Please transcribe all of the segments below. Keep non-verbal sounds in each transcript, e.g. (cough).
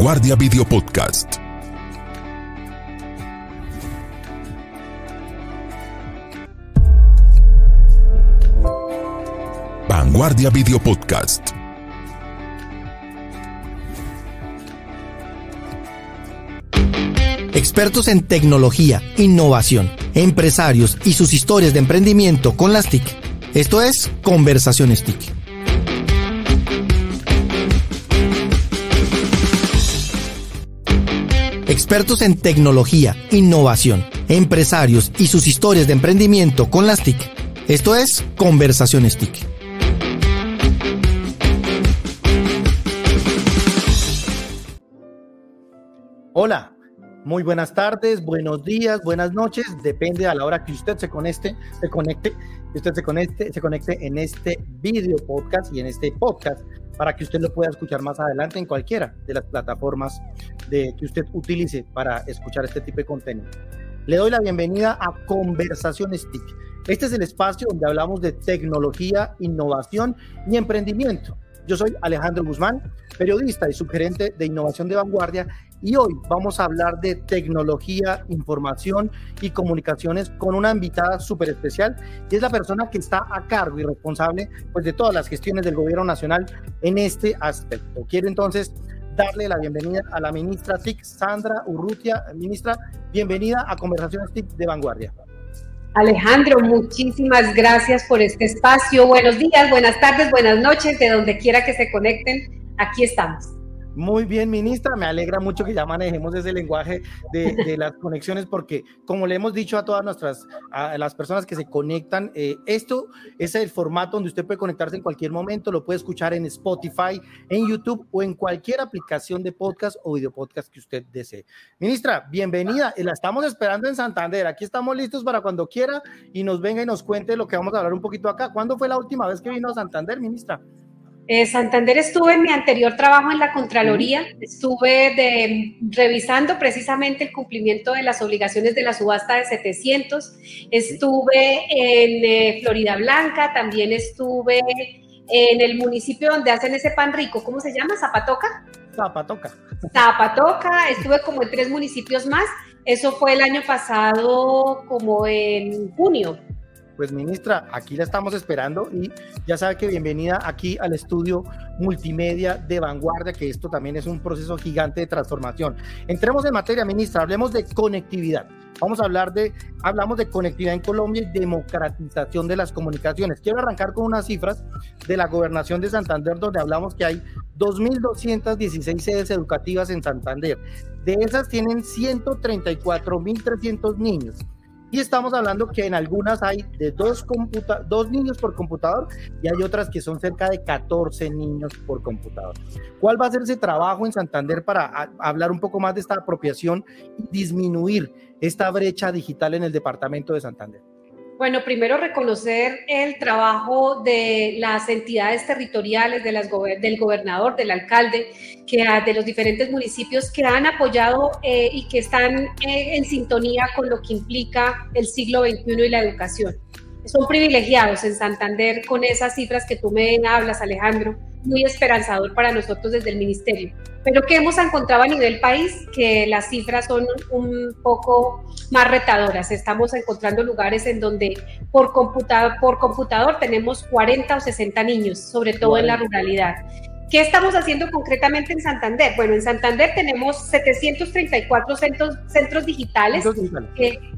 Vanguardia Video Podcast. Vanguardia Video Podcast. Expertos en tecnología, innovación, empresarios y sus historias de emprendimiento con las TIC. Esto es Conversaciones TIC. Expertos en tecnología, innovación, empresarios y sus historias de emprendimiento con las TIC. Esto es Conversaciones TIC. Hola, muy buenas tardes, buenos días, buenas noches, depende a la hora que usted se conecte, se conecte, que usted se conecte, se conecte en este video podcast y en este podcast para que usted lo pueda escuchar más adelante en cualquiera de las plataformas de, que usted utilice para escuchar este tipo de contenido. Le doy la bienvenida a Conversaciones TIC. Este es el espacio donde hablamos de tecnología, innovación y emprendimiento. Yo soy Alejandro Guzmán, periodista y subgerente de innovación de vanguardia y hoy vamos a hablar de tecnología, información y comunicaciones con una invitada súper especial y es la persona que está a cargo y responsable pues, de todas las gestiones del gobierno nacional en este aspecto. Quiero entonces darle la bienvenida a la ministra TIC, Sandra Urrutia. Ministra, bienvenida a Conversaciones TIC de Vanguardia. Alejandro, muchísimas gracias por este espacio. Buenos días, buenas tardes, buenas noches, de donde quiera que se conecten. Aquí estamos. Muy bien, ministra. Me alegra mucho que ya manejemos ese lenguaje de, las conexiones porque, como le hemos dicho a todas nuestras, a las personas que se conectan, eh, esto es el formato donde usted puede conectarse en cualquier momento, lo puede escuchar en Spotify, en YouTube o en cualquier aplicación de podcast o video podcast que usted desee. Ministra, bienvenida. La estamos esperando en Santander. Aquí estamos listos para cuando quiera y nos venga y nos cuente lo que vamos a hablar un poquito acá. ¿Cuándo fue la última vez que vino a Santander, ministra? Eh, Santander estuve en mi anterior trabajo en la Contraloría, estuve de, revisando precisamente el cumplimiento de las obligaciones de la subasta de 700, estuve en eh, Florida Blanca, también estuve en el municipio donde hacen ese pan rico, ¿cómo se llama? Zapatoca. Zapatoca. Zapatoca, estuve como en tres municipios más, eso fue el año pasado como en junio pues ministra, aquí la estamos esperando y ya sabe que bienvenida aquí al estudio multimedia de vanguardia, que esto también es un proceso gigante de transformación. Entremos en materia, ministra, hablemos de conectividad. Vamos a hablar de, hablamos de conectividad en Colombia y democratización de las comunicaciones. Quiero arrancar con unas cifras de la gobernación de Santander, donde hablamos que hay 2.216 sedes educativas en Santander. De esas tienen 134.300 niños y estamos hablando que en algunas hay de dos, niños por computador y hay otras que son cerca de 14 niños por computador. ¿Cuál va a ser ese trabajo en Santander para hablar un poco más de esta apropiación y disminuir esta brecha digital en el departamento de Santander? Bueno, primero reconocer el trabajo de las entidades territoriales, de las del gobernador, del alcalde, que, de los diferentes municipios que han apoyado eh, y que están eh, en sintonía con lo que implica el siglo XXI y la educación. Son privilegiados en Santander con esas cifras que tú me hablas, Alejandro, muy esperanzador para nosotros desde el ministerio. Pero que hemos encontrado a nivel país que las cifras son un poco más retadoras. Estamos encontrando lugares en donde por computador, por computador tenemos 40 o 60 niños, sobre todo en la ruralidad. ¿Qué estamos haciendo concretamente en Santander? Bueno, en Santander tenemos 734 centros, centros digitales.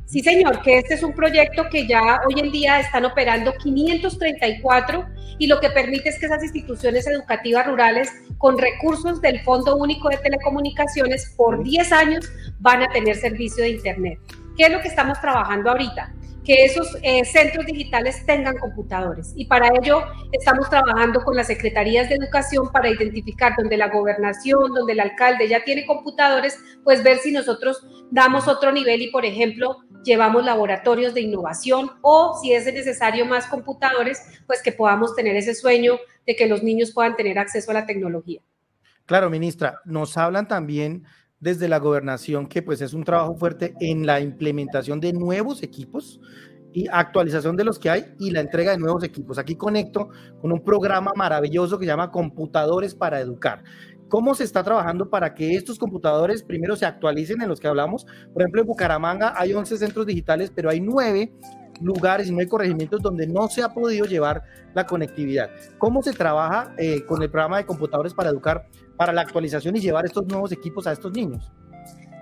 sí, señor, que este es un proyecto que ya hoy en día están operando 534 y lo que permite es que esas instituciones educativas rurales con recursos del Fondo Único de Telecomunicaciones por 10 años van a tener servicio de Internet. ¿Qué es lo que estamos trabajando ahorita? Que esos eh, centros digitales tengan computadores. Y para ello estamos trabajando con las secretarías de educación para identificar donde la gobernación, donde el alcalde ya tiene computadores, pues ver si nosotros damos otro nivel y, por ejemplo, llevamos laboratorios de innovación o si es necesario más computadores, pues que podamos tener ese sueño de que los niños puedan tener acceso a la tecnología. Claro, ministra, nos hablan también desde la gobernación, que pues es un trabajo fuerte en la implementación de nuevos equipos y actualización de los que hay y la entrega de nuevos equipos. Aquí conecto con un programa maravilloso que se llama Computadores para Educar. ¿Cómo se está trabajando para que estos computadores primero se actualicen en los que hablamos? Por ejemplo, en Bucaramanga hay 11 centros digitales, pero hay 9 lugares y no hay corregimientos donde no se ha podido llevar la conectividad. ¿Cómo se trabaja eh, con el programa de computadores para educar, para la actualización y llevar estos nuevos equipos a estos niños?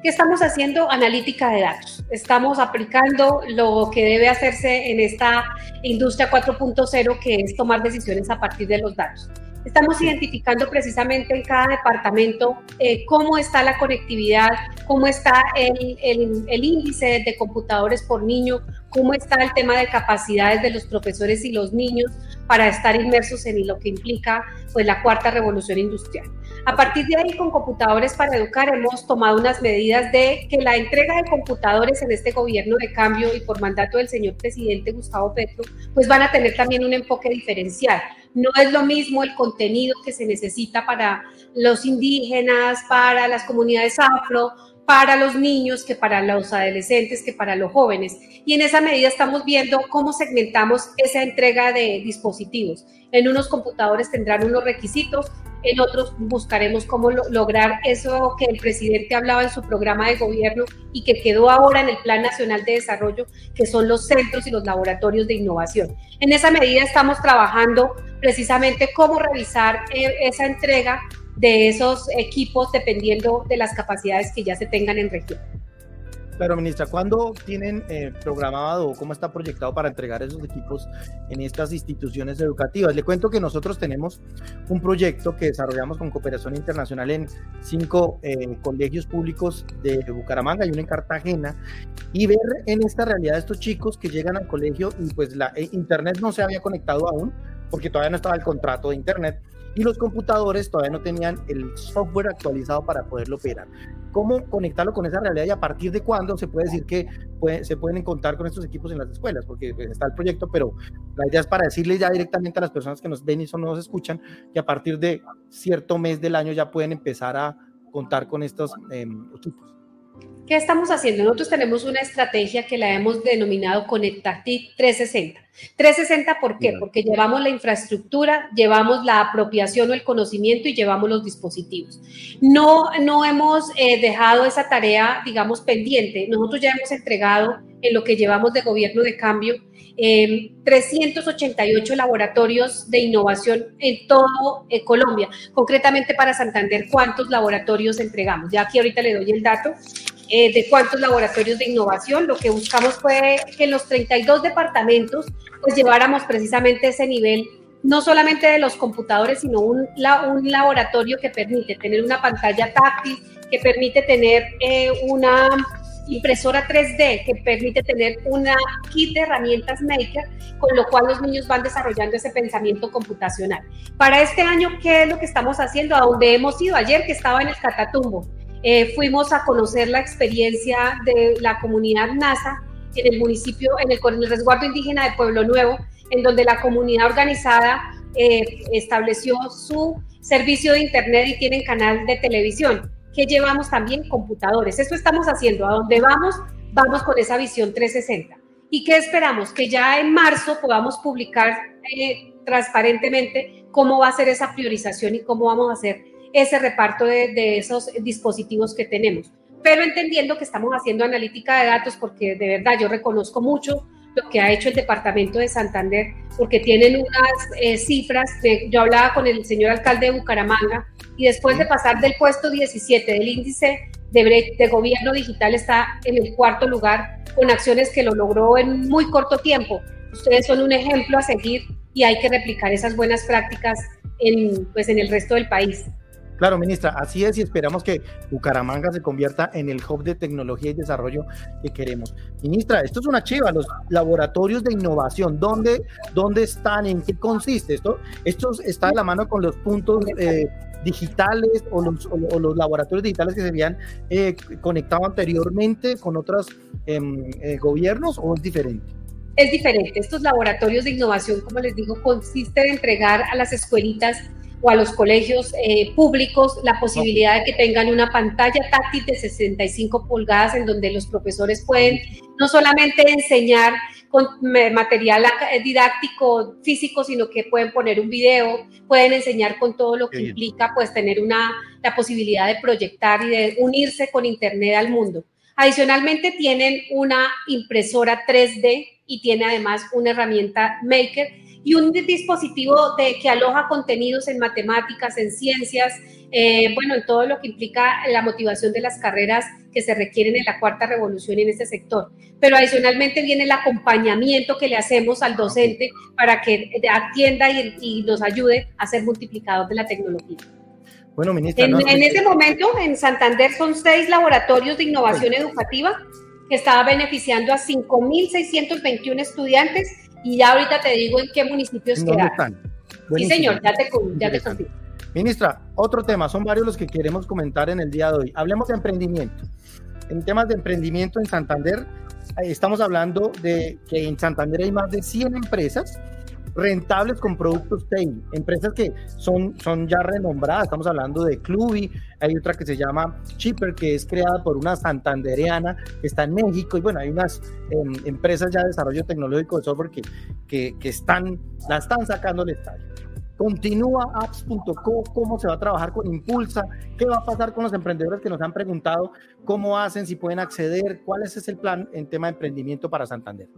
¿Qué estamos haciendo? Analítica de datos. Estamos aplicando lo que debe hacerse en esta industria 4.0, que es tomar decisiones a partir de los datos. Estamos identificando precisamente en cada departamento eh, cómo está la conectividad, cómo está el, el, el, índice de computadores por niño, cómo está el tema de capacidades de los profesores y los niños para estar inmersos en lo que implica pues, la cuarta revolución industrial. A partir de ahí, con computadores para educar, hemos tomado unas medidas de que la entrega de computadores en este gobierno de cambio y por mandato del señor presidente Gustavo Petro, pues van a tener también un enfoque diferencial. No es lo mismo el contenido que se necesita para los indígenas, para las comunidades afro, para los niños, que para los adolescentes, que para los jóvenes. Y en esa medida estamos viendo cómo segmentamos esa entrega de dispositivos. En unos computadores tendrán unos requisitos, en otros buscaremos cómo lograr eso que el presidente hablaba en su programa de gobierno y que quedó ahora en el Plan Nacional de Desarrollo, que son los centros y los laboratorios de innovación. En esa medida estamos trabajando precisamente cómo revisar eh, esa entrega de esos equipos dependiendo de las capacidades que ya se tengan en región. Claro, ministra, ¿cuándo tienen eh, programado o cómo está proyectado para entregar esos equipos en estas instituciones educativas? Le cuento que nosotros tenemos un proyecto que desarrollamos con cooperación internacional en cinco eh, colegios públicos de Bucaramanga y uno en Cartagena y ver en esta realidad estos chicos que llegan al colegio y pues la eh, internet no se había conectado aún porque todavía no estaba el contrato de internet y los computadores todavía no tenían el software actualizado para poderlo operar. ¿Cómo conectarlo con esa realidad y a partir de cuándo se puede decir que se pueden contar con estos equipos en las escuelas? Porque pues, está el proyecto, pero la idea es para decirles ya directamente a las personas que nos ven y no nos escuchan que a partir de cierto mes del año ya pueden empezar a contar con estos em, equipos. ¿Qué estamos haciendo? Nosotros tenemos una estrategia que la hemos denominado Conectati 360. 360, ¿por qué? Porque llevamos la infraestructura, llevamos la apropiación o el conocimiento y llevamos los dispositivos. No, no hemos eh, dejado esa tarea, digamos, pendiente. Nosotros ya hemos entregado en lo que llevamos de gobierno de cambio 388 laboratorios de innovación en todo eh, Colombia. Concretamente para Santander, ¿cuántos laboratorios entregamos? Ya aquí ahorita le doy el dato. Eh, de cuántos laboratorios de innovación. Lo que buscamos fue que en los 32 departamentos pues lleváramos precisamente ese nivel, no solamente de los computadores, sino un, laboratorio que permite tener una pantalla táctil, que permite tener eh, una impresora 3D, que permite tener una kit de herramientas Maker, con lo cual los niños van desarrollando ese pensamiento computacional. Para este año, ¿qué es lo que estamos haciendo? A donde hemos ido ayer, que estaba en el Catatumbo. Eh, fuimos a conocer la experiencia de la comunidad NASA en el municipio, en el, resguardo indígena de Pueblo Nuevo, en donde la comunidad organizada eh, estableció su servicio de Internet y tienen canal de televisión, que llevamos también computadores. Eso estamos haciendo. A donde vamos, vamos con esa visión 360. ¿Y qué esperamos? Que ya en marzo podamos publicar eh, transparentemente cómo va a ser esa priorización y cómo vamos a hacer ese reparto de, esos dispositivos que tenemos. Pero entendiendo que estamos haciendo analítica de datos, porque de verdad yo reconozco mucho lo que ha hecho el departamento de Santander, porque tienen unas eh, cifras, yo hablaba con el señor alcalde de Bucaramanga, y después de pasar del puesto 17 del índice de, de gobierno digital, está en el cuarto lugar con acciones que lo logró en muy corto tiempo. Ustedes son un ejemplo a seguir y hay que replicar esas buenas prácticas en, pues, en el resto del país. Claro, ministra, así es y esperamos que Bucaramanga se convierta en el hub de tecnología y desarrollo que queremos. Ministra, esto es una chiva, los laboratorios de innovación, ¿dónde, dónde están? ¿En qué consiste esto? Esto está de la mano con los puntos eh, digitales o los, los, laboratorios digitales que se habían eh, conectado anteriormente con otros em, eh, gobiernos o es diferente? Es diferente. Estos laboratorios de innovación, como les digo, consiste en entregar a las escuelitas o a los colegios eh, públicos la posibilidad de que tengan una pantalla táctil de 65 pulgadas en donde los profesores pueden no solamente enseñar con material didáctico físico, sino que pueden poner un video, pueden enseñar con todo lo que implica pues tener una, la posibilidad de proyectar y de unirse con Internet al mundo. Adicionalmente tienen una impresora 3D y tiene además una herramienta Maker y un dispositivo de, que aloja contenidos en matemáticas, en ciencias, eh, bueno, en todo lo que implica la motivación de las carreras que se requieren en la cuarta revolución en este sector. Pero adicionalmente viene el acompañamiento que le hacemos al docente para que atienda y, y nos ayude a ser multiplicador de la tecnología. Bueno, ministra. En, en ese momento, en Santander son seis laboratorios de innovación educativa que estaba beneficiando a 5.621 estudiantes y ya ahorita te digo en qué municipios ¿Dónde están? Sí, señor, ya te, ya te. Ministra, otro tema, son varios los que queremos comentar en el día de hoy. Hablemos de emprendimiento. En temas de emprendimiento en Santander, eh, estamos hablando de que en Santander hay más de 100 empresas rentables con productos TEI, empresas que son, son ya renombradas, estamos hablando de Clubi, hay otra que se llama Chipper, que es creada por una santandereana que está en México, y bueno, hay unas em, empresas ya de desarrollo tecnológico de software que, que, que están, la están sacando al estadio. Continúa apps.co, cómo se va a trabajar con Impulsa, qué va a pasar con los emprendedores que nos han preguntado cómo hacen, si pueden acceder, cuál es el plan en tema de emprendimiento para Santander.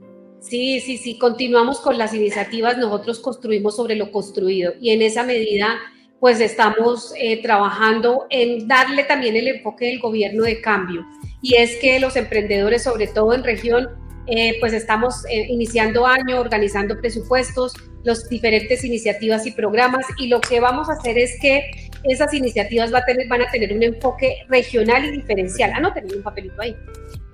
Sí, sí, sí, continuamos con las iniciativas, nosotros construimos sobre lo construido y en esa medida pues estamos eh, trabajando en darle también el enfoque del gobierno de cambio. Y es que los emprendedores, sobre todo en región, eh, pues estamos eh, iniciando año, organizando presupuestos, las diferentes iniciativas y programas y lo que vamos a hacer es que esas iniciativas va a tener, van a tener un enfoque regional y diferencial. Ah, no, tenemos un papelito ahí.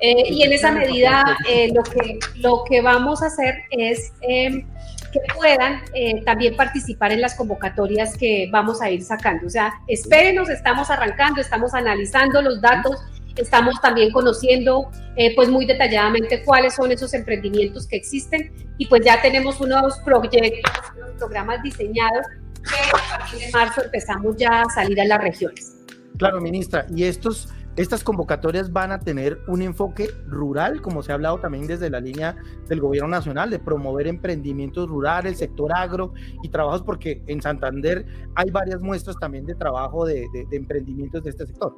Eh, y en esa medida eh, lo, que, lo que vamos a hacer es em, que puedan eh, también participar en las convocatorias que vamos a ir sacando. O sea, espérenos, estamos arrancando, estamos analizando los datos, estamos también conociendo pues muy detalladamente cuáles son esos emprendimientos que existen y pues ya tenemos unos proyectos, unos programas diseñados que a partir de marzo empezamos ya a salir a las regiones. Claro, ministra, y estos estas convocatorias van a tener un enfoque rural, como se ha hablado también desde la línea del gobierno nacional, de promover emprendimientos rurales, sector agro y trabajos, porque en Santander hay varias muestras también de trabajo de, emprendimientos de este sector.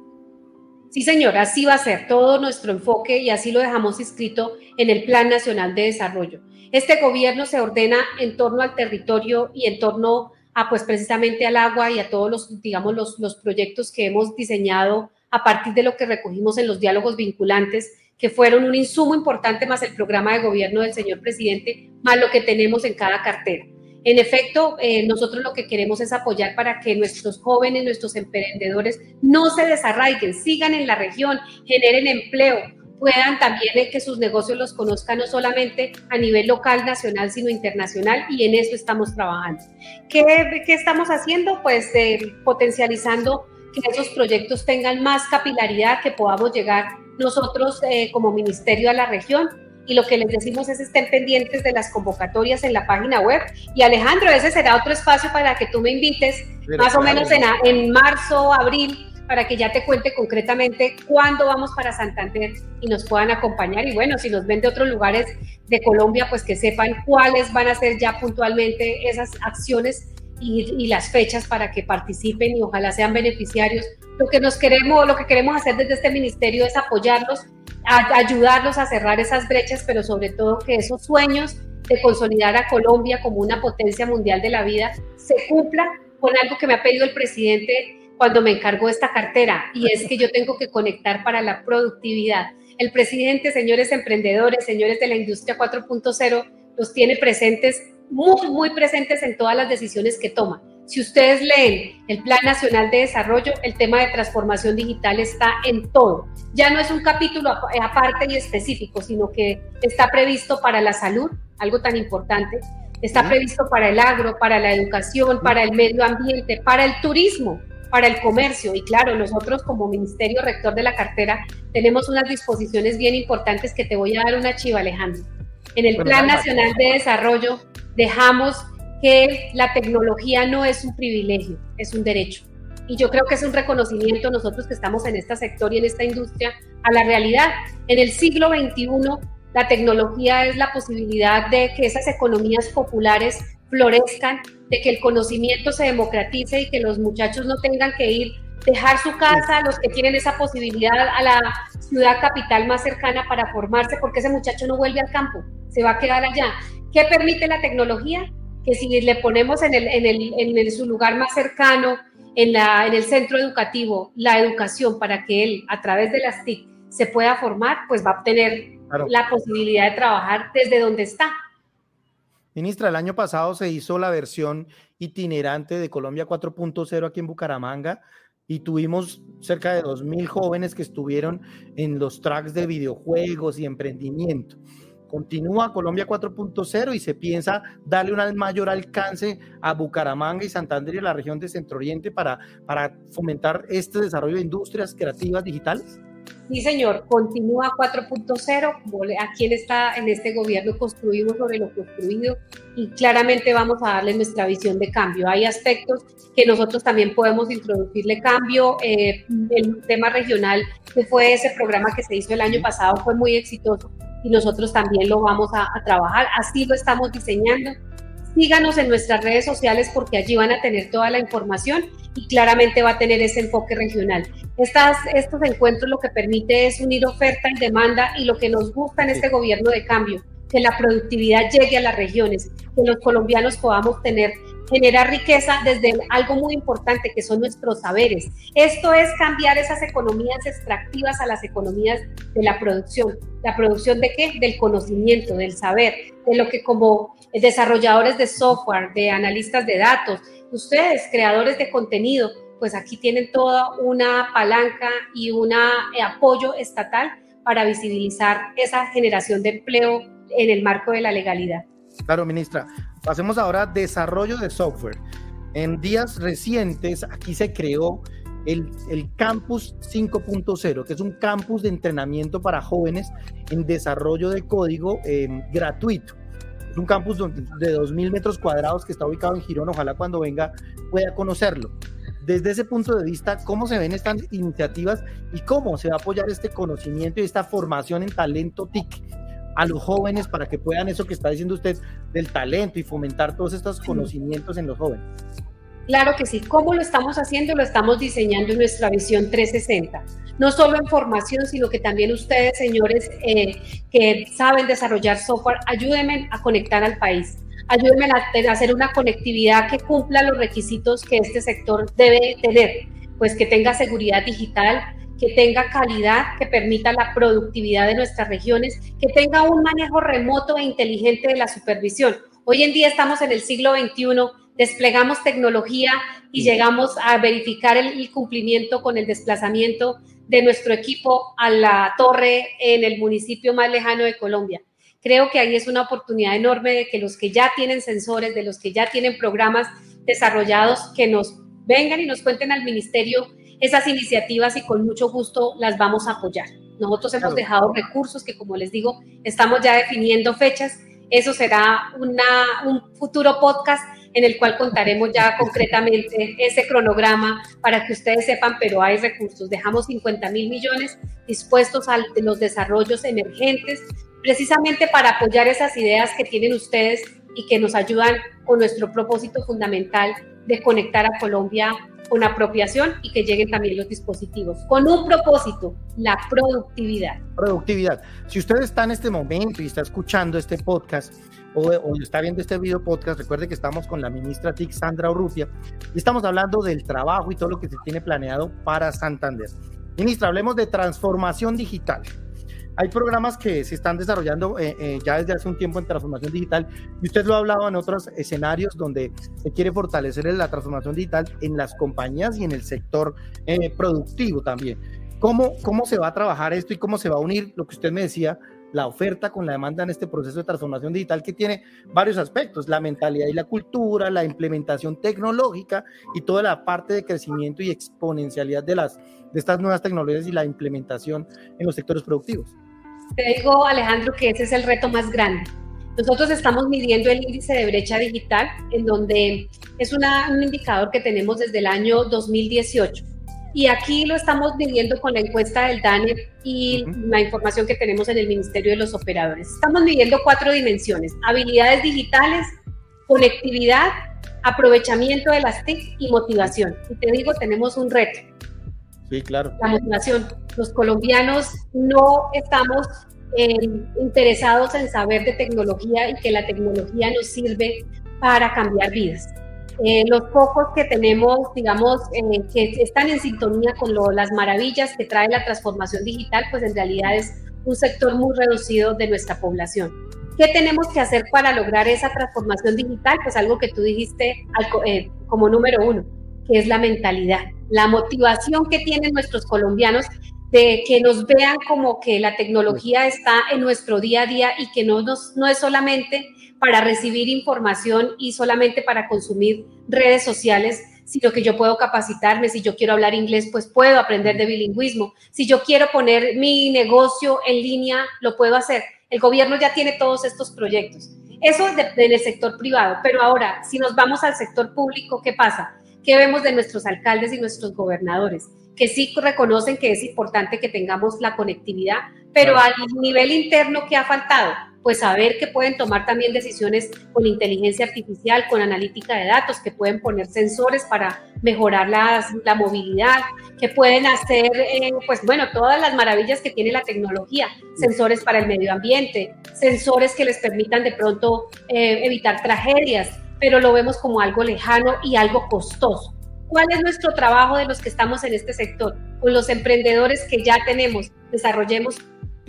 Sí, señor, así va a ser todo nuestro enfoque y así lo dejamos inscrito en el Plan Nacional de Desarrollo. Este gobierno se ordena en torno al territorio y en torno a, pues, precisamente al agua y a todos los, digamos, los, los proyectos que hemos diseñado a partir de lo que recogimos en los diálogos vinculantes, que fueron un insumo importante más el programa de gobierno del señor presidente, más lo que tenemos en cada cartera. En efecto, eh, nosotros lo que queremos es apoyar para que nuestros jóvenes, nuestros emprendedores no se desarraiguen, sigan en la región, generen empleo, puedan también que sus negocios los conozcan no solamente a nivel local, nacional, sino internacional y en eso estamos trabajando. ¿Qué, qué estamos haciendo? Pues eh, potencializando que esos proyectos tengan más capilaridad, que podamos llegar nosotros eh, como ministerio a la región. Y lo que les decimos es estén pendientes de las convocatorias en la página web. Y Alejandro, ese será otro espacio para que tú me invites, más o menos en, en marzo, abril, para que ya te cuente concretamente cuándo vamos para Santander y nos puedan acompañar. Y bueno, si nos ven de otros lugares de Colombia, pues que sepan cuáles van a ser ya puntualmente esas acciones y, las fechas para que participen y ojalá sean beneficiarios. Lo que nos queremos, lo que queremos hacer desde este ministerio es apoyarlos, ayudarlos a cerrar esas brechas, pero sobre todo que esos sueños de consolidar a Colombia como una potencia mundial de la vida se cumpla con algo que me ha pedido el presidente cuando me encargó esta cartera y es que yo tengo que conectar para la productividad. El presidente, señores emprendedores, señores de la industria 4.0, los tiene presentes muy, muy presentes en todas las decisiones que toma. Si ustedes leen el Plan Nacional de Desarrollo, el tema de transformación digital está en todo. Ya no es un capítulo aparte y específico, sino que está previsto para la salud, algo tan importante, está previsto para el agro, para la educación, para el medio ambiente, para el turismo, para el comercio. Y claro, nosotros como Ministerio Rector de la cartera tenemos unas disposiciones bien importantes que te voy a dar una chiva, Alejandro. En el Plan Nacional de Desarrollo dejamos que la tecnología no es un privilegio, es un derecho. Y yo creo que es un reconocimiento nosotros que estamos en este sector y en esta industria a la realidad. En el siglo XXI La tecnología es la posibilidad de que esas economías populares florezcan, de que el conocimiento se democratice y que los muchachos no tengan que ir, dejar su casa, los que tienen esa posibilidad a la ciudad capital más cercana para formarse, porque ese muchacho no vuelve al campo, se va a quedar allá. ¿Qué permite la tecnología? Que si le ponemos en, el, en, el, en su lugar más cercano, en, la, en el centro educativo, la educación para que él, a través de las TIC, se pueda formar, pues va a obtener la posibilidad de trabajar desde donde está. Ministra, el año pasado se hizo la versión itinerante de Colombia 4.0 aquí en Bucaramanga y tuvimos cerca de 2.000 jóvenes que estuvieron en los tracks de videojuegos y emprendimiento. Continúa Colombia 4.0 y se piensa darle un mayor alcance a Bucaramanga y Santander y la región de Centro Oriente para, para fomentar este desarrollo de industrias creativas digitales. Sí, señor, continúa 4.0. Aquí en, esta, en este gobierno construimos sobre lo construido y claramente vamos a darle nuestra visión de cambio. Hay aspectos que nosotros también podemos introducirle cambio. Eh, el tema regional, que fue ese programa que se hizo el año pasado, fue muy exitoso y nosotros también lo vamos a, a trabajar. Así lo estamos diseñando Síganos en nuestras redes sociales porque allí van a tener toda la información y claramente va a tener ese enfoque regional. Estas, estos encuentros lo que permite es unir oferta y demanda y lo que nos gusta en este gobierno de cambio, que la productividad llegue a las regiones, que los colombianos podamos tener generar riqueza desde algo muy importante que son nuestros saberes. Esto es cambiar esas economías extractivas a las economías de la producción. ¿La producción de qué? Del conocimiento, del saber, de lo que como desarrolladores de software, de analistas de datos, ustedes, creadores de contenido, pues aquí tienen toda una palanca y un apoyo estatal para visibilizar esa generación de empleo en el marco de la legalidad. Claro, ministra. Pasemos ahora a desarrollo de software. En días recientes aquí se creó el, Campus 5.0, que es un campus de entrenamiento para jóvenes en desarrollo de código em, gratuito. Es un campus de 2.000 metros cuadrados que está ubicado en Girón. Ojalá cuando venga pueda conocerlo. Desde ese punto de vista, ¿cómo se ven estas iniciativas y cómo se va a apoyar este conocimiento y esta formación en talento TIC a los jóvenes para que puedan eso que está diciendo usted del talento y fomentar todos estos conocimientos en los jóvenes? Claro que sí. ¿Cómo lo estamos haciendo? Lo estamos diseñando en nuestra visión 360. No solo en formación, sino que también ustedes, señores, eh, que saben desarrollar software, ayúdenme a conectar al país. Ayúdenme a hacer una conectividad que cumpla los requisitos que este sector debe tener, pues que tenga seguridad digital, que tenga calidad, que permita la productividad de nuestras regiones, que tenga un manejo remoto e inteligente de la supervisión. Hoy en día estamos en el siglo XXI, desplegamos tecnología y llegamos a verificar el, cumplimiento con el desplazamiento de nuestro equipo a la torre en el municipio más lejano de Colombia. Creo que ahí es una oportunidad enorme de que los que ya tienen sensores, de los que ya tienen programas desarrollados, que nos vengan y nos cuenten al ministerio esas iniciativas y con mucho gusto las vamos a apoyar. Nosotros hemos dejado recursos que, como les digo, estamos ya definiendo fechas. Eso será una, un futuro podcast en el cual contaremos ya concretamente ese cronograma para que ustedes sepan, pero hay recursos. Dejamos 50 mil millones dispuestos a los desarrollos emergentes, precisamente para apoyar esas ideas que tienen ustedes y que nos ayudan con nuestro propósito fundamental de conectar a Colombia con apropiación y que lleguen también los dispositivos, con un propósito, la productividad. Productividad. Si usted está en este momento y está escuchando este podcast o, está viendo este video podcast, recuerde que estamos con la ministra TIC, Sandra Urrutia, y estamos hablando del trabajo y todo lo que se tiene planeado para Santander. Ministra, hablemos de transformación digital. Hay programas que se están desarrollando eh, eh, ya desde hace un tiempo en transformación digital y usted lo ha hablado en otros escenarios donde se quiere fortalecer la transformación digital en las compañías y en el sector eh, productivo también. ¿Cómo, ¿Cómo se va a trabajar esto y cómo se va a unir lo que usted me decía, la oferta con la demanda en este proceso de transformación digital que tiene varios aspectos, la mentalidad y la cultura, la implementación tecnológica y toda la parte de crecimiento y exponencialidad de, las, de estas nuevas tecnologías y la implementación en los sectores productivos. Te digo, Alejandro, que ese es el reto más grande. Nosotros estamos midiendo el índice de brecha digital, en donde es un indicador que tenemos desde el año 2018. Y aquí lo estamos midiendo con la encuesta del DANE y la información que tenemos en el Ministerio de los Operadores. Estamos midiendo cuatro dimensiones, habilidades digitales, conectividad, aprovechamiento de las TIC y motivación. Y te digo, tenemos un reto. Sí, claro. La motivación. Los colombianos no estamos eh, interesados en saber de tecnología y que la tecnología nos sirve para cambiar vidas. Eh, los pocos que tenemos, digamos, eh, que están en sintonía con las maravillas que trae la transformación digital, pues en realidad es un sector muy reducido de nuestra población. ¿Qué tenemos que hacer para lograr esa transformación digital? Pues algo que tú dijiste eh, como número uno, que es la mentalidad, la motivación que tienen nuestros colombianos de que nos vean como que la tecnología está en nuestro día a día y que no, nos, no es solamente para recibir información y solamente para consumir redes sociales, sino que yo puedo capacitarme, si yo quiero hablar inglés, pues puedo aprender de bilingüismo, si yo quiero poner mi negocio en línea, lo puedo hacer. El gobierno ya tiene todos estos proyectos. Eso es en el sector privado, pero ahora, si nos vamos al sector público, ¿qué pasa? ¿Qué vemos de nuestros alcaldes y nuestros gobernadores? Que sí reconocen que es importante que tengamos la conectividad, pero al nivel interno, ¿qué ha faltado? Pues saber que pueden tomar también decisiones con inteligencia artificial, con analítica de datos, que pueden poner sensores para mejorar la movilidad, que pueden hacer, eh, pues bueno, todas las maravillas que tiene la tecnología, sensores para el medio ambiente, sensores que les permitan de pronto eh, evitar tragedias, pero lo vemos como algo lejano y algo costoso. ¿Cuál es nuestro trabajo de los que estamos en este sector? Con los emprendedores que ya tenemos, desarrollemos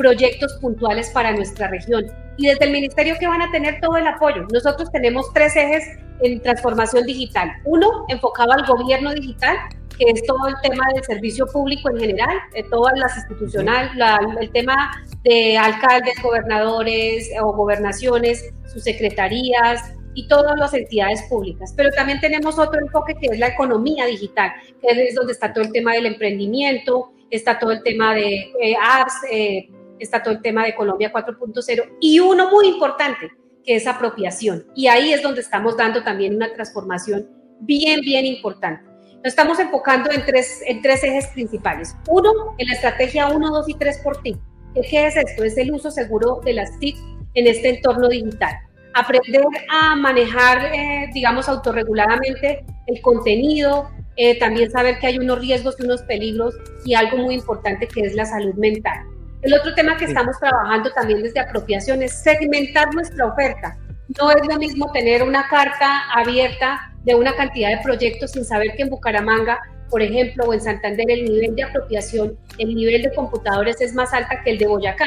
proyectos puntuales para nuestra región. Y desde el ministerio que van a tener todo el apoyo. Nosotros tenemos tres ejes en transformación digital. Uno, enfocado al gobierno digital, que es todo el tema del servicio público en general, de todas las institucionales, el tema de alcaldes, gobernadores o gobernaciones, sus secretarías y todas las entidades públicas. Pero también tenemos otro enfoque que es la economía digital, que es donde está todo el tema del emprendimiento, está todo el tema de eh, apps, eh, está todo el tema de Colombia 4.0 y uno muy importante, que es apropiación. Y ahí es donde estamos dando también una transformación bien, bien importante. Nos estamos enfocando en tres, en tres ejes principales. Uno, en la estrategia 1, 2 y 3 por TIC. ¿Qué es esto? Es el uso seguro de las TIC en este entorno digital. Aprender a manejar, eh, digamos, autorreguladamente el contenido, eh, también saber que hay unos riesgos y unos peligros y algo muy importante que es la salud mental. El otro tema que estamos trabajando también desde apropiación es segmentar nuestra oferta. No es lo mismo tener una carta abierta de una cantidad de proyectos sin saber que en Bucaramanga, por ejemplo, o en Santander, el nivel de apropiación, el nivel de computadores es más alta que el de Boyacá.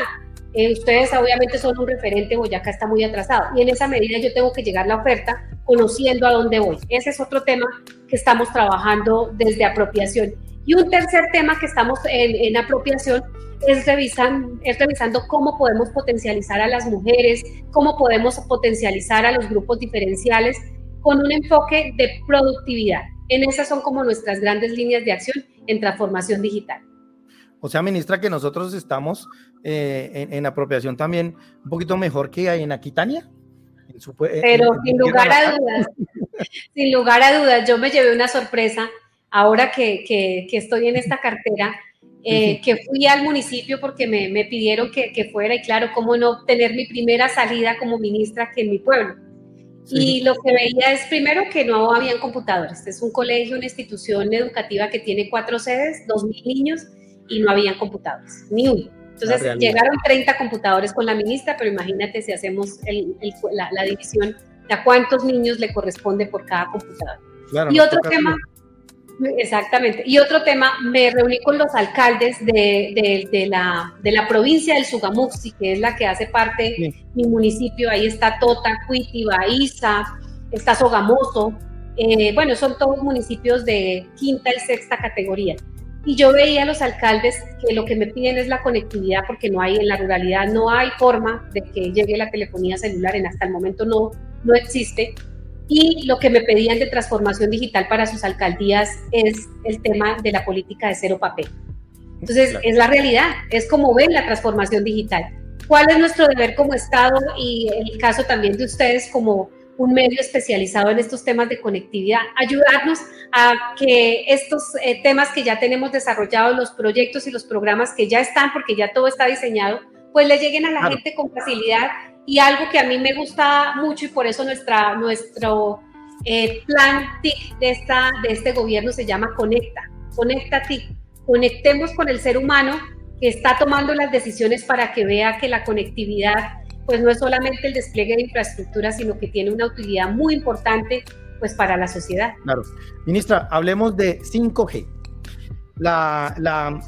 Eh, ustedes obviamente son un referente, Boyacá está muy atrasado y en esa medida yo tengo que llegar la oferta conociendo a dónde voy. Ese es otro tema que estamos trabajando desde apropiación. Y un tercer tema que estamos en, en apropiación es, revisan, es revisando cómo podemos potencializar a las mujeres, cómo podemos potencializar a los grupos diferenciales con un enfoque de productividad. En esas son como nuestras grandes líneas de acción en transformación digital. O sea, ministra, que nosotros estamos eh, en, apropiación también un poquito mejor que en Aquitania. Pero sin lugar a dudas, (laughs) sin lugar a dudas, yo me llevé una sorpresa ahora que, que, que estoy en esta cartera eh, que fui al municipio porque me, me pidieron que, que, fuera y claro, cómo no tener mi primera salida como ministra que en mi pueblo. Y lo que veía es primero que no habían computadores. Es un colegio, una institución educativa que tiene cuatro sedes, dos mil niños y no habían computadores, ni uno. Entonces llegaron 30 computadores con la ministra, pero imagínate si hacemos el, la, la, división a cuántos niños le corresponde por cada computador. y otro tema... Exactamente. Y otro tema, me reuní con los alcaldes de, de, la, de la, provincia del Sugamuxi, que es la que hace parte de mi municipio. Ahí está Tota, Cuiti, Baiza, está Sogamoso. Eh, bueno, son todos municipios de quinta y sexta categoría. Y yo veía a los alcaldes que lo que me piden es la conectividad, porque no hay en la ruralidad, no hay forma de que llegue la telefonía celular, en hasta el momento no, no existe y lo que me pedían de transformación digital para sus alcaldías es el tema de la política de cero papel. Entonces, es la realidad, es como ven la transformación digital. ¿Cuál es nuestro deber como Estado y el caso también de ustedes como, un medio especializado en estos temas de conectividad, ayudarnos a que estos eh, temas que ya tenemos desarrollados, los proyectos y los programas que ya están, porque ya todo está diseñado, pues le lleguen a la gente con facilidad y algo que a mí me gusta mucho y por eso nuestra, nuestro eh, plan TIC de, esta, de este gobierno se llama Conecta, Conecta TIC. Conectemos con el ser humano que está tomando las decisiones para que vea que la conectividad pues no es solamente el despliegue de infraestructura, sino que tiene una utilidad muy importante pues para la sociedad. Claro. Ministra, hablemos de 5G. La, la,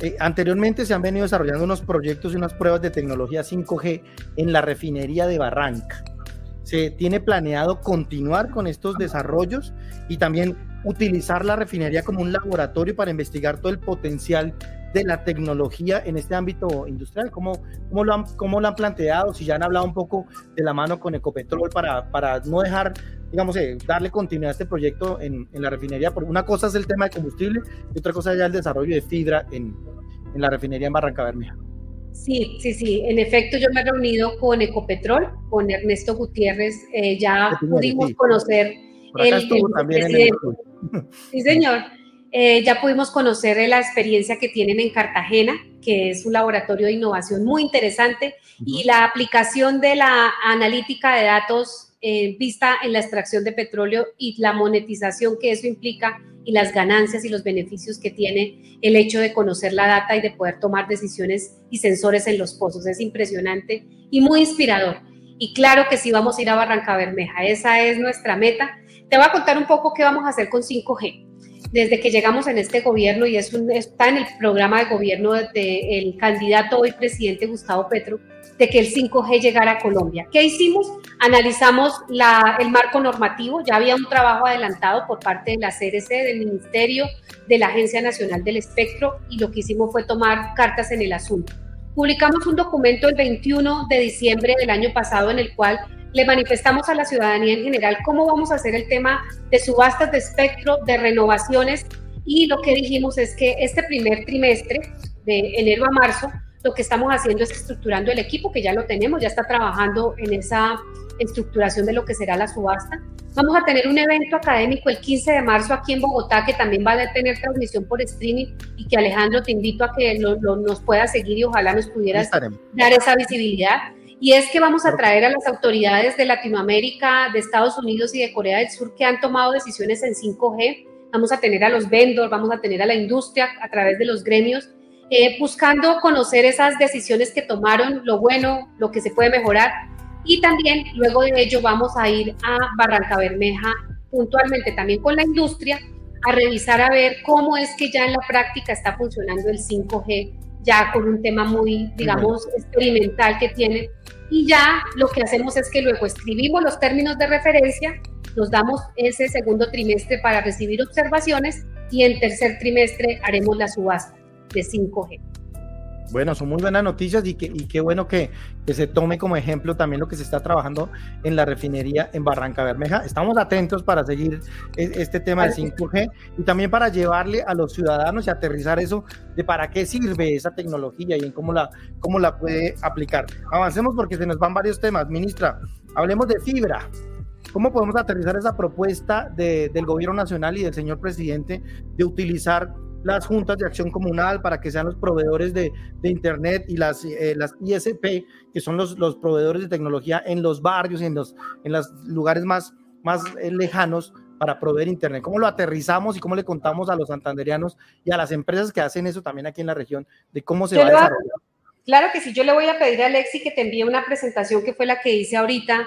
eh, anteriormente se han venido desarrollando unos proyectos y unas pruebas de tecnología 5G en la refinería de Barranca. Se tiene planeado continuar con estos desarrollos y también utilizar la refinería como un laboratorio para investigar todo el potencial de la tecnología en este ámbito industrial? ¿Cómo, cómo, lo, han, cómo lo han planteado? Si ya han hablado un poco de la mano con Ecopetrol para, para no dejar, digamos, eh, darle continuidad a este proyecto en, en, la refinería. Porque una cosa es el tema de combustible y otra cosa ya el desarrollo de fibra en, en la refinería en Barranca Bermeja. Sí, sí, sí. En efecto, yo me he reunido con Ecopetrol, con Ernesto Gutiérrez. Eh, ya pudimos conocer el... Sí, señor. (laughs) Eh, ya pudimos conocer la experiencia que tienen en Cartagena, que es un laboratorio de innovación muy interesante, uh -huh. y la aplicación de la analítica de datos eh, vista en la extracción de petróleo y la monetización que eso implica y las ganancias y los beneficios que tiene el hecho de conocer la data y de poder tomar decisiones y sensores en los pozos. Es impresionante y muy inspirador. Y claro que sí vamos a ir a Barranca Bermeja, esa es nuestra meta. Te voy a contar un poco qué vamos a hacer con 5G desde que llegamos en este gobierno y es un, está en el programa de gobierno del de candidato hoy presidente Gustavo Petro, de que el 5G llegara a Colombia. ¿Qué hicimos? Analizamos la, el marco normativo, ya había un trabajo adelantado por parte de la CRC, del Ministerio, de la Agencia Nacional del Espectro y lo que hicimos fue tomar cartas en el asunto. Publicamos un documento el 21 de diciembre del año pasado en el cual le manifestamos a la ciudadanía en general cómo vamos a hacer el tema de subastas de espectro, de renovaciones y lo que dijimos es que este primer trimestre, de enero a marzo, lo que estamos haciendo es estructurando el equipo, que ya lo tenemos, ya está trabajando en esa estructuración de lo que será la subasta. Vamos a tener un evento académico el 15 de marzo aquí en Bogotá, que también va a tener transmisión por streaming y que Alejandro te invito a que lo, lo, nos pueda seguir y ojalá nos pudieras dar esa visibilidad y es que vamos a traer a las autoridades de Latinoamérica, de Estados Unidos y de Corea del Sur que han tomado decisiones en 5G. Vamos a tener a los vendors, vamos a tener a la industria a través de los gremios, eh, buscando conocer esas decisiones que tomaron, lo bueno, lo que se puede mejorar. Y también luego de ello vamos a ir a Barranca Bermeja puntualmente también con la industria a revisar a ver cómo es que ya en la práctica está funcionando el 5G ya con un tema muy, digamos, experimental que tiene. Y ya lo que hacemos es que luego escribimos los términos de referencia, nos damos ese segundo trimestre para recibir observaciones y en tercer trimestre haremos la subasta de 5G. Bueno, son muy buenas noticias y, que, y qué bueno que, que, se tome como ejemplo también lo que se está trabajando en la refinería en Barranca Bermeja. Estamos atentos para seguir este tema del 5G y también para llevarle a los ciudadanos y aterrizar eso de para qué sirve esa tecnología y en cómo la, cómo la puede aplicar. Avancemos porque se nos van varios temas. Ministra, hablemos de fibra. ¿Cómo podemos aterrizar esa propuesta de, del gobierno nacional y del señor presidente de utilizar las juntas de acción comunal para que sean los proveedores de, de Internet y las, eh, las ISP, que son los, los, proveedores de tecnología en los barrios y en los en los lugares más, más eh, lejanos para proveer Internet. ¿Cómo lo aterrizamos y cómo le contamos a los santanderianos y a las empresas que hacen eso también aquí en la región de cómo se yo va a desarrollar? Claro que sí, yo le voy a pedir a Alexi que te envíe una presentación que fue la que hice ahorita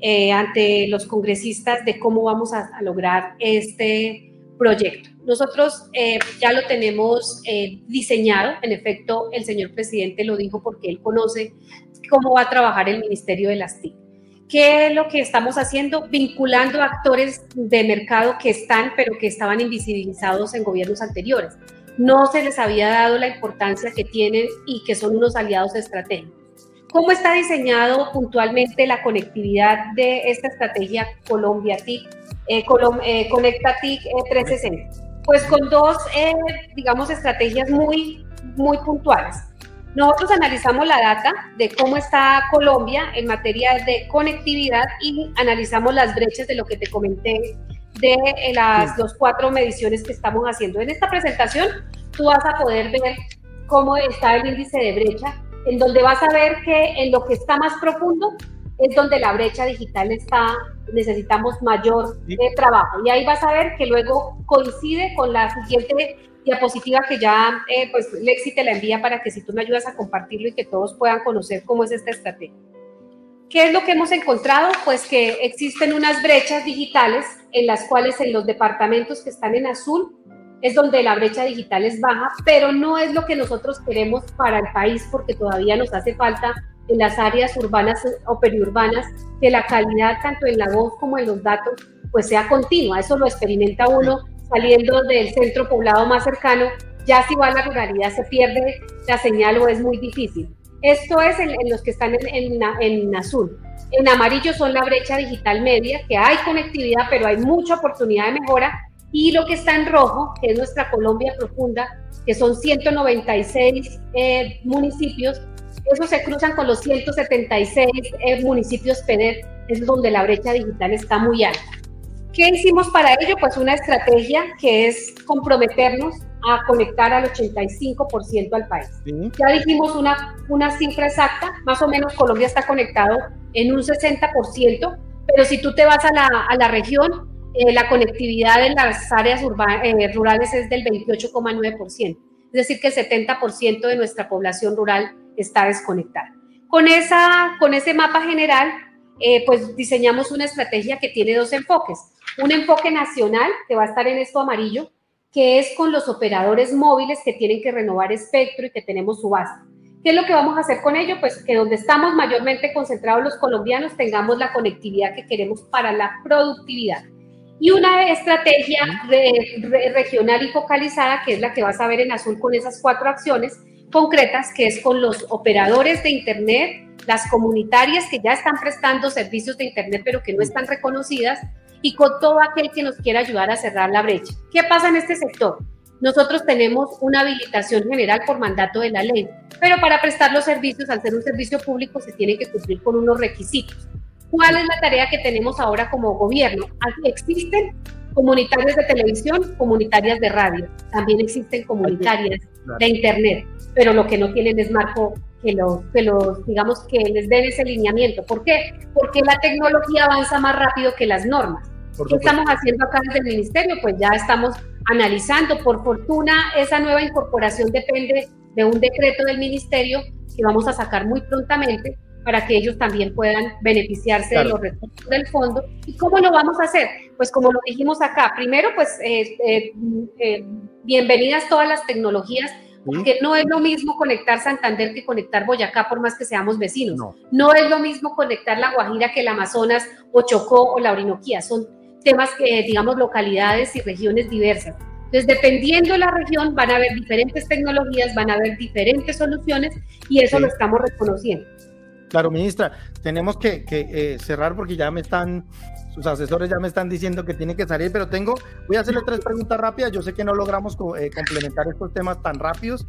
eh, ante los congresistas de cómo vamos a, a lograr este proyecto. Nosotros eh, ya lo tenemos eh, diseñado, en efecto, el señor presidente lo dijo porque él conoce cómo va a trabajar el Ministerio de las TIC. ¿Qué es lo que estamos haciendo? Vinculando actores de mercado que están, pero que estaban invisibilizados en gobiernos anteriores. No se les había dado la importancia que tienen y que son unos aliados estratégicos. ¿Cómo está diseñado puntualmente la conectividad de esta estrategia Colombia TIC, eh, Colom eh, Conecta TIC 360? Pues con dos, eh, digamos, estrategias muy, muy puntuales. Nosotros analizamos la data de cómo está Colombia en materia de conectividad y analizamos las brechas de lo que te comenté de eh, las dos cuatro mediciones que estamos haciendo. En esta presentación tú vas a poder ver cómo está el índice de brecha, en donde vas a ver que en lo que está más profundo es donde la brecha digital está, necesitamos mayor eh, trabajo. Y ahí vas a ver que luego coincide con la siguiente diapositiva que ya eh, pues Lexi te la envía para que si tú me ayudas a compartirlo y que todos puedan conocer cómo es esta estrategia. ¿Qué es lo que hemos encontrado? Pues que existen unas brechas digitales en las cuales en los departamentos que están en azul es donde la brecha digital es baja, pero no es lo que nosotros queremos para el país porque todavía nos hace falta en las áreas urbanas o periurbanas que la calidad tanto en la voz como en los datos pues sea continua. Eso lo experimenta uno saliendo del centro poblado más cercano. Ya si va a la ruralidad se pierde la señal o es muy difícil. Esto es en, los que están en, en, azul. En amarillo son la brecha digital media, que hay conectividad, pero hay mucha oportunidad de mejora. Y lo que está en rojo, que es nuestra Colombia profunda, que son 196 eh, municipios, esos se cruzan con los 176 eh, municipios PEDER, es donde la brecha digital está muy alta. ¿Qué hicimos para ello? Pues una estrategia que es comprometernos a conectar al 85% al país. Ya dijimos una, una cifra exacta, más o menos Colombia está conectado en un 60%, pero si tú te vas a la, a la región, eh, la conectividad en las áreas eh, rurales es del 28,9%, es decir, que el 70% de nuestra población rural está desconectada. Con, esa, con ese mapa general, eh, pues diseñamos una estrategia que tiene dos enfoques. Un enfoque nacional, que va a estar en esto amarillo, que es con los operadores móviles que tienen que renovar espectro y que tenemos su base. ¿Qué es lo que vamos a hacer con ello? Pues que donde estamos mayormente concentrados los colombianos tengamos la conectividad que queremos para la productividad. Y una estrategia regional y focalizada, que es la que vas a ver en azul con esas cuatro acciones concretas, que es con los operadores de Internet, las comunitarias que ya están prestando servicios de Internet pero que no están reconocidas, y con todo aquel que nos quiera ayudar a cerrar la brecha. ¿Qué pasa en este sector? Nosotros tenemos una habilitación general por mandato de la ley, pero para prestar los servicios, al ser un servicio público, se tiene que cumplir con unos requisitos. ¿Cuál es la tarea que tenemos ahora como gobierno? Existen comunitarias de televisión, comunitarias de radio, también existen comunitarias de internet, pero lo que no tienen es marco que los, que los, digamos, que les den ese lineamiento. ¿Por qué? Porque la tecnología avanza más rápido que las normas. ¿Qué estamos haciendo acá desde el ministerio? Pues ya estamos analizando. Por fortuna, esa nueva incorporación depende de un decreto del ministerio que vamos a sacar muy prontamente para que ellos también puedan beneficiarse de los recursos del fondo. ¿Y cómo lo vamos a hacer? Pues como lo dijimos acá, primero, pues eh, eh, eh, bienvenidas todas las tecnologías porque no es lo mismo conectar Santander que conectar Boyacá, por más que seamos vecinos. No, es lo mismo conectar La Guajira que el Amazonas o Chocó o la Orinoquía. Son temas que, digamos, localidades y regiones diversas. Entonces, dependiendo de la región, van a haber diferentes tecnologías, van a haber diferentes soluciones y eso lo estamos reconociendo. Claro, ministra, tenemos que, eh, cerrar porque ya me están sus asesores ya me están diciendo que tiene que salir, pero tengo, voy a hacerle tres preguntas rápidas. Yo sé que no logramos eh, complementar estos temas tan rápidos,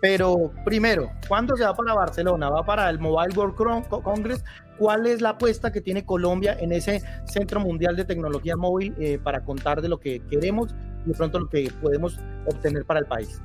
pero primero, ¿cuándo se va para Barcelona? ¿Va para el Mobile World Congress? ¿Cuál es la apuesta que tiene Colombia en ese Centro Mundial de Tecnología Móvil eh, para contar de lo que queremos y de pronto lo que podemos obtener para el país?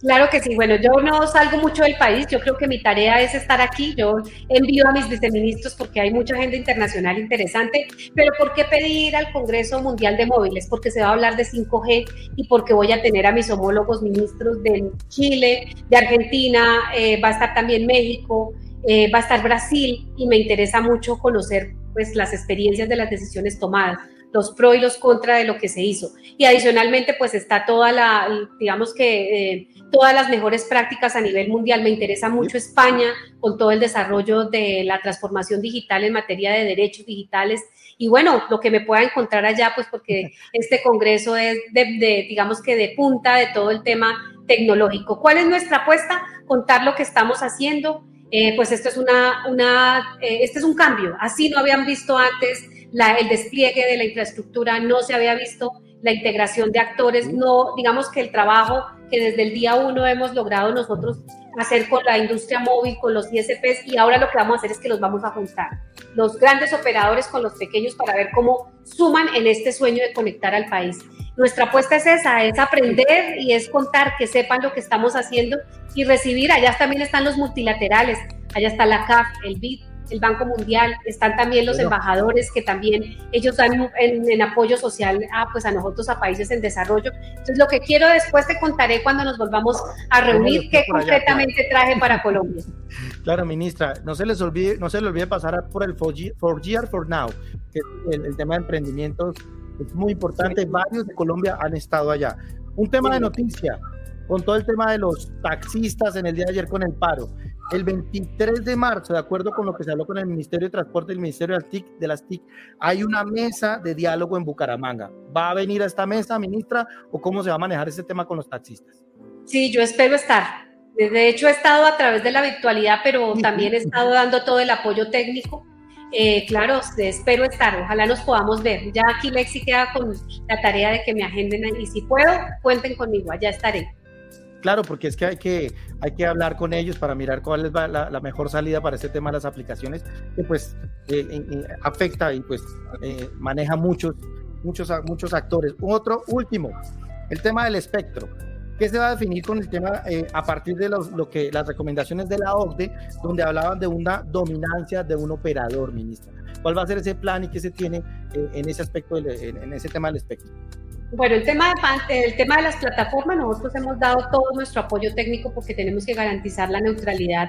Claro que sí. Bueno, yo no salgo mucho del país. Yo creo que mi tarea es estar aquí. Yo envío a mis viceministros porque hay mucha agenda internacional interesante. Pero ¿por qué pedir al Congreso Mundial de Móviles? Porque se va a hablar de 5G y porque voy a tener a mis homólogos ministros de Chile, de Argentina, eh, va a estar también México, eh, va a estar Brasil y me interesa mucho conocer pues las experiencias de las decisiones tomadas los pro y los contra de lo que se hizo. Y adicionalmente, pues está toda la, digamos que eh, todas las mejores prácticas a nivel mundial. Me interesa mucho España con todo el desarrollo de la transformación digital en materia de derechos digitales. Y bueno, lo que me pueda encontrar allá, pues porque (laughs) este congreso es de, digamos que de punta de todo el tema tecnológico. ¿Cuál es nuestra apuesta? Contar lo que estamos haciendo. Eh, pues esto es una, una eh, este es un cambio. Así no habían visto antes el despliegue de la infraestructura no se había visto la integración de actores, no, digamos que el trabajo que desde el día uno hemos logrado nosotros hacer con la industria móvil, con los ISPs, y ahora lo que vamos a hacer es que los vamos a juntar, los grandes operadores con los pequeños para ver cómo suman en este sueño de conectar al país. Nuestra apuesta es esa, es aprender y es contar, que sepan lo que estamos haciendo y recibir. Allá también están los multilaterales, allá está la CAF, el BID, el Banco Mundial, están también los embajadores que también ellos dan en, apoyo social a, pues a nosotros, a países en desarrollo. Entonces, lo que quiero después te contaré cuando nos volvamos a reunir qué concretamente traje para Colombia. (laughs) Claro, ministra, no se les olvide, no se les olvide pasar por el For Year for Now, que es el, tema de emprendimientos es muy importante. Varios de Colombia han estado allá. Un tema de noticia, con todo el tema de los taxistas en el día de ayer con el paro. El 23 de marzo, de acuerdo con lo que se habló con el Ministerio de Transporte y el Ministerio de las TIC, hay una mesa de diálogo en Bucaramanga. ¿Va a venir a esta mesa, ministra, o cómo se va a manejar ese tema con los taxistas? Sí, yo espero estar. De hecho, he estado a través de la virtualidad, pero también he estado dando todo el apoyo técnico. Eh, claro, espero estar, ojalá nos podamos ver. Ya aquí Lexi queda con la tarea de que me agenden y si puedo, cuenten conmigo, allá estaré. Claro, porque es que hay que, hay que hablar con ellos para mirar cuál es la, mejor salida para este tema de las aplicaciones, que pues eh, afecta y pues eh, maneja muchos, muchos, muchos actores. Otro último, el tema del espectro. ¿Qué se va a definir con el tema eh, a partir de lo que las recomendaciones de la OCDE, donde hablaban de una dominancia de un operador, ministra? ¿Cuál va a ser ese plan y qué se tiene en ese aspecto, en ese tema del espectro? Bueno, el tema, de, el tema de las plataformas, nosotros hemos dado todo nuestro apoyo técnico porque tenemos que garantizar la neutralidad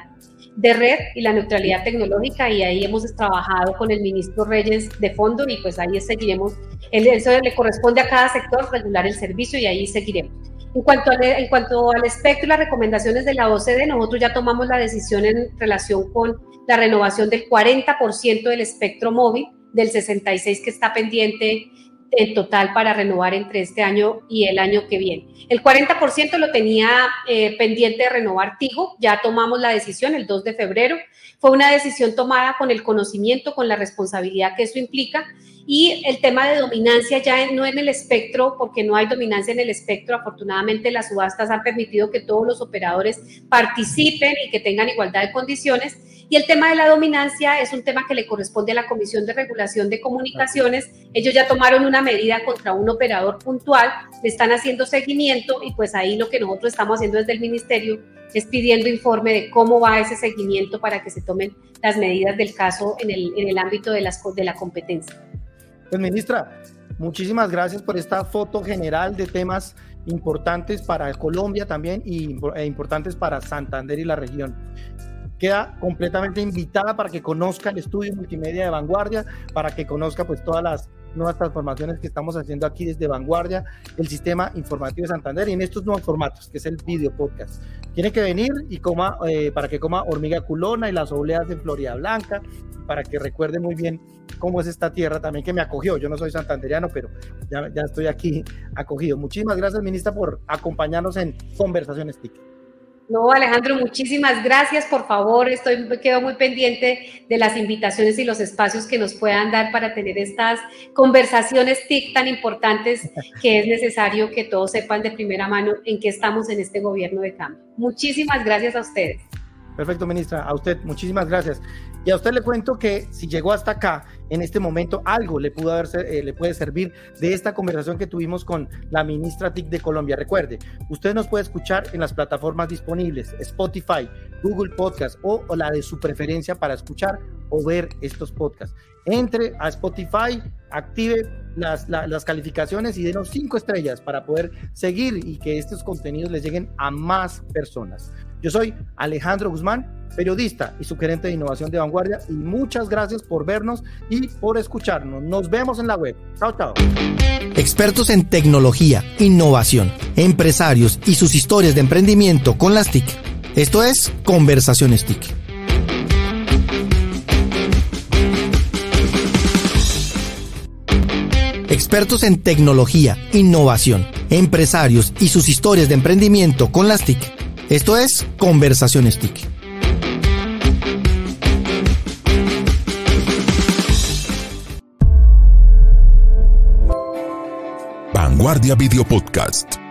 de red y la neutralidad tecnológica y ahí hemos trabajado con el ministro Reyes de fondo y pues ahí seguiremos. Eso le corresponde a cada sector regular el servicio y ahí seguiremos. En cuanto, al, en cuanto al espectro y las recomendaciones de la OCDE, nosotros ya tomamos la decisión en relación con la renovación del 40% del espectro móvil, del 66% que está pendiente en total para renovar entre este año y el año que viene. El 40% lo tenía eh, pendiente de renovar Tigo, ya tomamos la decisión el 2 de febrero. Fue una decisión tomada con el conocimiento, con la responsabilidad que eso implica. Y el tema de dominancia ya no en el espectro, porque no hay dominancia en el espectro. Afortunadamente las subastas han permitido que todos los operadores participen y que tengan igualdad de condiciones y el tema de la dominancia es un tema que le corresponde a la Comisión de Regulación de Comunicaciones. Ellos ya tomaron una medida contra un operador puntual, le están haciendo seguimiento y pues ahí lo que nosotros estamos haciendo desde el Ministerio es pidiendo informe de cómo va ese seguimiento para que se tomen las medidas del caso en el, en el ámbito de, las, de la competencia. Pues ministra, muchísimas gracias por esta foto general de temas importantes para Colombia también y, e importantes para Santander y la región. Queda completamente invitada para que conozca el estudio multimedia de Vanguardia, para que conozca pues todas las nuevas transformaciones que estamos haciendo aquí desde Vanguardia, el sistema informativo de Santander y en estos nuevos formatos, que es el video podcast. Tiene que venir y coma, eh, para que coma hormiga culona y las obleas de Florida Blanca, para que recuerde muy bien cómo es esta tierra también que me acogió. Yo no soy santanderiano, pero ya, ya estoy aquí acogido. Muchísimas gracias, ministra, por acompañarnos en Conversaciones TIC. No, Alejandro, muchísimas gracias. Por favor, estoy quedo muy pendiente de las invitaciones y los espacios que nos puedan dar para tener estas conversaciones TIC tan importantes que es necesario que todos sepan de primera mano en qué estamos en este gobierno de cambio. Muchísimas gracias a ustedes. Perfecto, ministra. A usted, muchísimas gracias. Y a usted le cuento que si llegó hasta acá, en este momento, algo eh, le puede servir de esta conversación que tuvimos con la ministra TIC de Colombia. Recuerde, usted nos puede escuchar en las plataformas disponibles, Spotify, Google Podcast o, la de su preferencia para escuchar o ver estos podcasts. Entre a Spotify, active las, las, calificaciones y denos cinco estrellas para poder seguir y que estos contenidos les lleguen a más personas. Yo soy Alejandro Guzmán, periodista y subgerente de innovación de vanguardia y muchas gracias por vernos y por escucharnos. Nos vemos en la web. Chao, chao. Expertos en tecnología, innovación, empresarios y sus historias de emprendimiento con las TIC. Esto es Conversaciones TIC. Expertos en tecnología, innovación, empresarios y sus historias de emprendimiento con las TIC. Esto es Conversaciones TIC. Vanguardia Video Podcast.